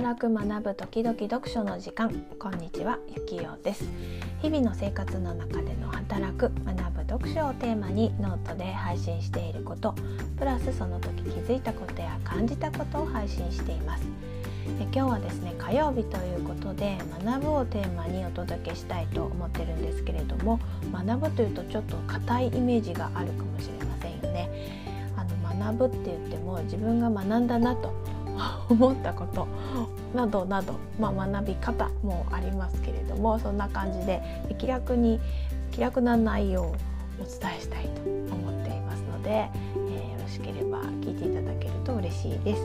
働く学ぶ時々読書の時間。こんにちはゆきよです。日々の生活の中での働く学ぶ読書をテーマにノートで配信していること。プラスその時気づいたことや感じたことを配信しています。え今日はですね火曜日ということで学ぶをテーマにお届けしたいと思ってるんですけれども学ぶというとちょっと硬いイメージがあるかもしれませんよね。あの学ぶって言っても自分が学んだなと思ったことなどなど、まあ、学び方もありますけれどもそんな感じで気楽に気楽な内容をお伝えしたいと思っていますので、えー、よろしければ聞いていただけると嬉しいです。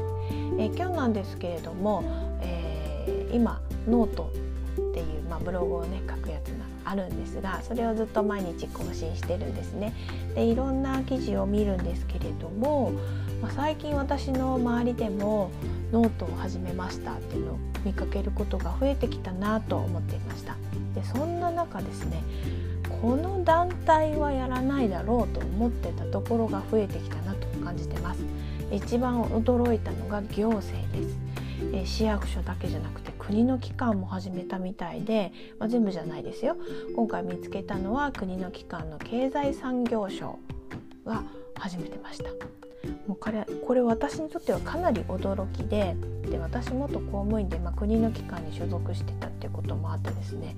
えー、今日なんですけれども、えー、今ノートっていう、まあ、ブログをね書くやつがあるんですがそれをずっと毎日更新してるんですね。でいろんな記事を見るんですけれどもまあ、最近私の周りでもノートを始めましたっていうのを見かけることが増えてきたなと思っていました。でそんな中ですねこの団体はやらないだろうと思ってたところが増えてきたなと感じてます。一番驚いたのが行政です。え市役所だけじゃなくて国の機関も始めたみたいで、まあ、全部じゃないですよ。今回見つけたのは国の機関の経済産業省が始めてました。もうこれこれ私にとってはかなり驚きでで私元公務員で、まあ、国の機関に所属してたっていうこともあってですね。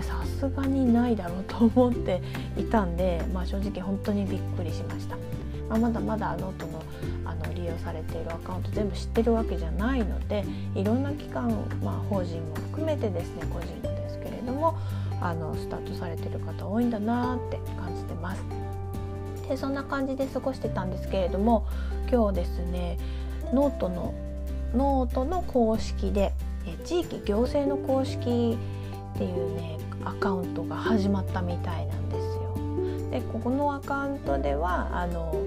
さすがにないだろうと思っていたんで、まあ、正直本当にびっくりしました。まあ、まだまだノートのあの利用されているアカウント全部知ってるわけじゃないのでいろんな機関、まあ、法人も含めてですね個人もですけれどもあのスタートされてる方多いんだなって感じてます。でそんな感じで過ごしてたんですけれども今日ですねノートのノートの公式で地域行政の公式っていうねアカウントが始まったみたいなんですよ。でここのアカウントではあの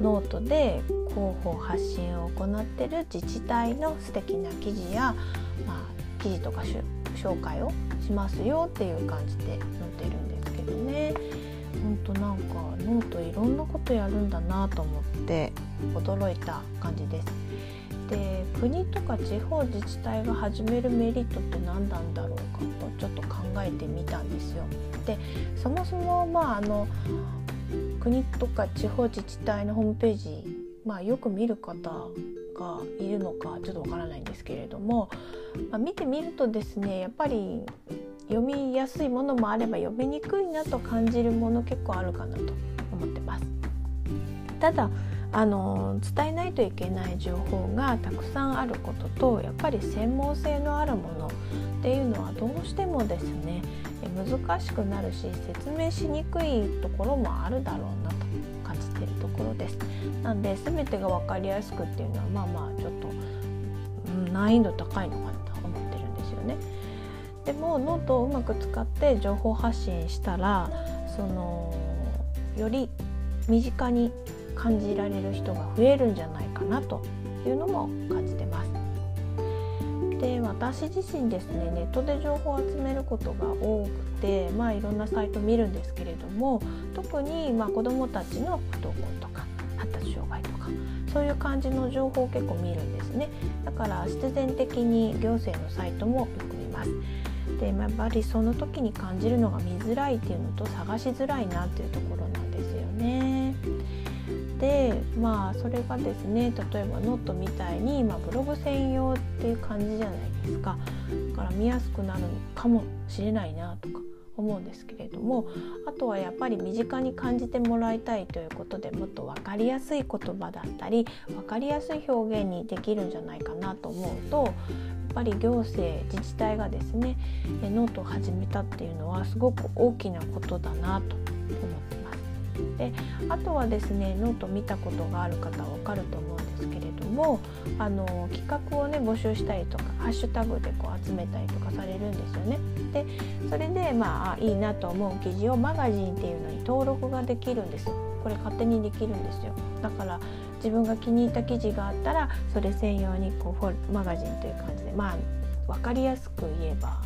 ノートで広報発信を行ってる自治体の素敵な記事や、まあ、記事とか紹介をしますよっていう感じで載ってるんですけどね。ほんとなんかノートいろんなことやるんだなと思って驚いた感じです。で国とか地方自治体が始めるメリットって何なんだろうかとちょっと考えてみたんですよ。でそもそもまああの国とか地方自治体のホームページ、まあ、よく見る方がいるのかちょっとわからないんですけれども、まあ、見てみるとですねやっぱり読みやすいものもあれば読みにくいなと感じるもの結構あるかなと思ってます。ただあの伝えないといけない情報がたくさんあることとやっぱり専門性のあるものっていうのはどうしてもですね難しくなるし説明しにくいところもあるだろうなと感じているところです。なんで全てが分かりやすくっていうのはまあまあちょっと、難易度高いのかなと思ってるんですよね。でもノートをうまく使って情報発信したらそのより身近に感じられる人が増えるんじゃないかなというのも感じてます。で私自身ですねネットで情報を集めることが多くて、まあ、いろんなサイト見るんですけれども特にまあ子どもたちの不登校とか発達障害とかそういう感じの情報を結構見るんですねだから必然的に行政のサイトもよく見ます。でやっぱりその時に感じるのが見づらいっていうのと探しづらいなっていうところなんですよね。でまあそれがですね例えばノートみたいに、まあ、ブログ専用っていう感じじゃないですかだから見やすくなるかもしれないなとか思うんですけれどもあとはやっぱり身近に感じてもらいたいということでもっと分かりやすい言葉だったり分かりやすい表現にできるんじゃないかなと思うとやっぱり行政自治体がですねノートを始めたっていうのはすごく大きなことだなと思ってます。であとはですねノート見たことがある方は分かると思うんですけれどもあの企画をね募集したりとかハッシュタグでこう集めたりとかされるんですよね。でそれでまあいいなと思う記事をマガジンっていうのに登録ができるんですこれ勝手にできるんですよ。だから自分が気に入った記事があったらそれ専用にこうマガジンという感じでまあ分かりやすく言えば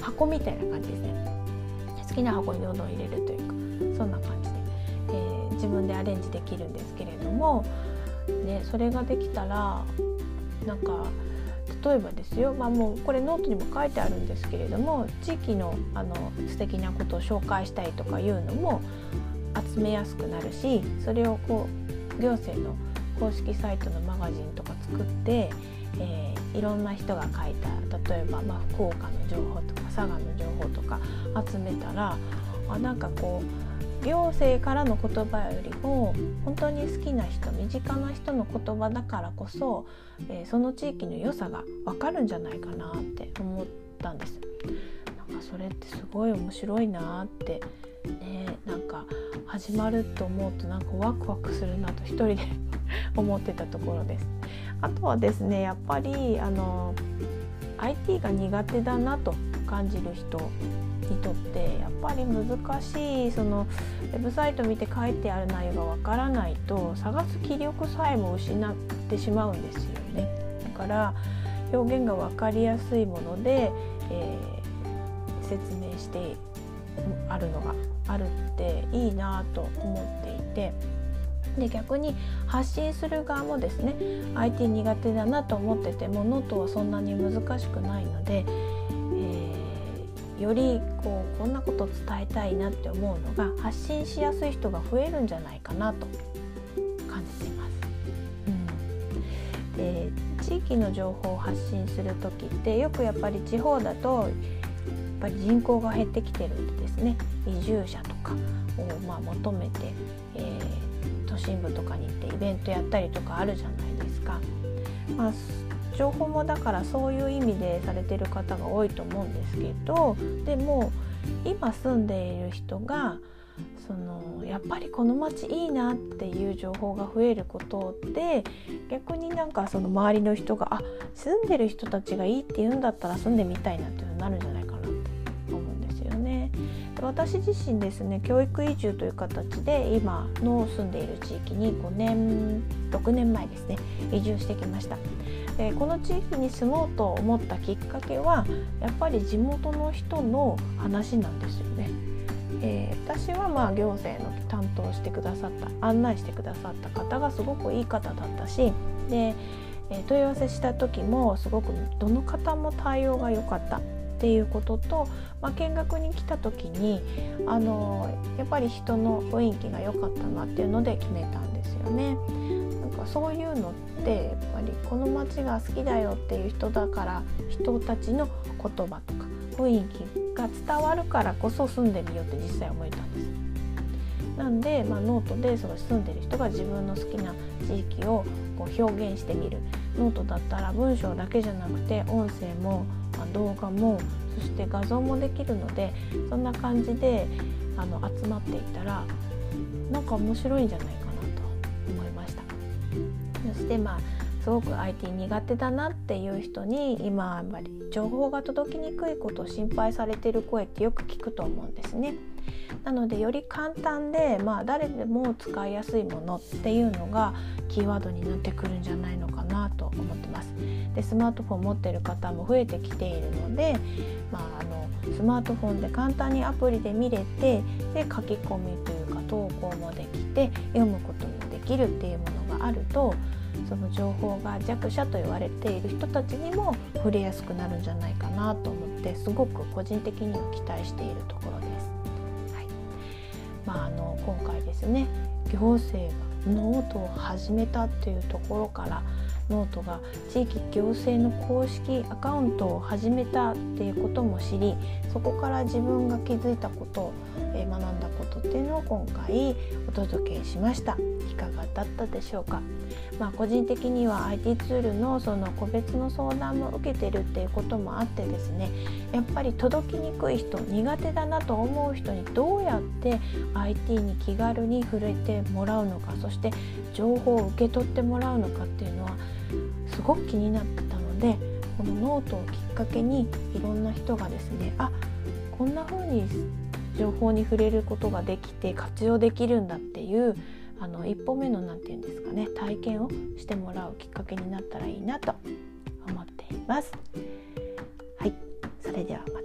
箱みたいな感じですね。好きな箱にどんどん入れるというかそんな感じ、自分でアレンジできるんですけれども、ね、それができたらなんか例えばですよ、まあ、もうこれノートにも書いてあるんですけれども地域のあの素敵なことを紹介したいとかいうのも集めやすくなるしそれをこう行政の公式サイトのマガジンとか作って、えー、いろんな人が書いた例えば、まあ、福岡の情報とか佐賀の情報とか集めたらあなんかこう行政からの言葉よりも本当に好きな人身近な人の言葉だからこそ、えー、その地域の良さが分かるんじゃないかなって思ったんです。なんかそれってすごい面白いなってねなんか始まると思うとなんかワクワクするなと一人で 思ってたところです。あとはですねやっぱりあの IT が苦手だなと感じる人にとってやっぱり難しいそのウェブサイト見て書いてある内容がわからないと探す気力さえも失ってしまうんですよね。だから表現が分かりやすいもので、えー、説明してあるのがあるっていいなと思っていてで逆に発信する側もですね IT 苦手だなと思っててもノートはそんなに難しくないので、よりこうこんなこと伝えたいなって思うのが発信しやすい人が増えるんじゃないかなと感じています。うん、で地域の情報を発信する時ってよくやっぱり地方だとやっぱり人口が減ってきてるんでですね移住者とかをまあ求めて、えー、都心部とかに行ってイベントやったりとかあるじゃないですか。まあ情報もだからそういう意味でされてる方が多いと思うんですけどでも今住んでいる人がそのやっぱりこの町いいなっていう情報が増えることで逆になんかその周りの人があ住んでる人たちがいいって言うんだったら住んでみたいなっていうのになるんじゃないか。私自身ですね教育移住という形で今の住んでいる地域に5年6年前ですね移住してきました。でこの地域に住もうと思ったきっかけはやっぱり地元の人の話なんですよね。えー、私はまあ行政の担当してくださった案内してくださった方がすごくいい方だったしで、え問い合わせした時もすごくどの方も対応が良かったっていうことと、まあ、見学に来た時にあのやっぱり人の雰囲気が良かったなっていうので決めたんですよね。なんかそういうのってやっぱりこの街が好きだよっていう人だから人たちの言葉とか雰囲気が伝わるからこそ住んでみようって実際思えたんです。なんで、まあ、ノートでその住んでる人が自分の好きな地域をこう表現してみるノートだったら文章だけじゃなくて音声も動画もそして画像もできるのでそんな感じであの集まっていったらなんか面白いんじゃないかなと思いました。そしてまあすごく IT 苦手だなっていう人に今やっぱり情報が届きにくいことを心配されてる声ってよく聞くと思うんですね。なのでより簡単で、まあ、誰でも使いやすいものっていうのがキーワードになってくるんじゃないのか。でスマートフォン持ってる方も増えてきているので、まあ、あのスマートフォンで簡単にアプリで見れてで書き込みというか投稿もできて読むこともできるっていうものがあるとその情報が弱者と言われている人たちにも触れやすくなるんじゃないかなと思ってすごく個人的には期待しているところです。はいまあ、あの今回ですね行政がノートを始めたっていうところからノートが地域行政の公式アカウントを始めたっていうことも知りそこから自分が気づいたことえ学んだことっていうのを今回お届けしました。いかがだったでしょうか？まあ、個人的には IT ツールのその個別の相談も受けてるっていうこともあってですねやっぱり届きにくい人苦手だなと思う人にどうやって IT に気軽に触れてもらうのかそして情報を受け取ってもらうのかっていうのはすごく気になったのでこのノートをきっかけにいろんな人がですねあこんな風に情報に触れることができて活用できるんだっていうあの一歩目の何て言うんですかね体験をしてもらうきっかけになったらいいなと思っています。はい、それでは。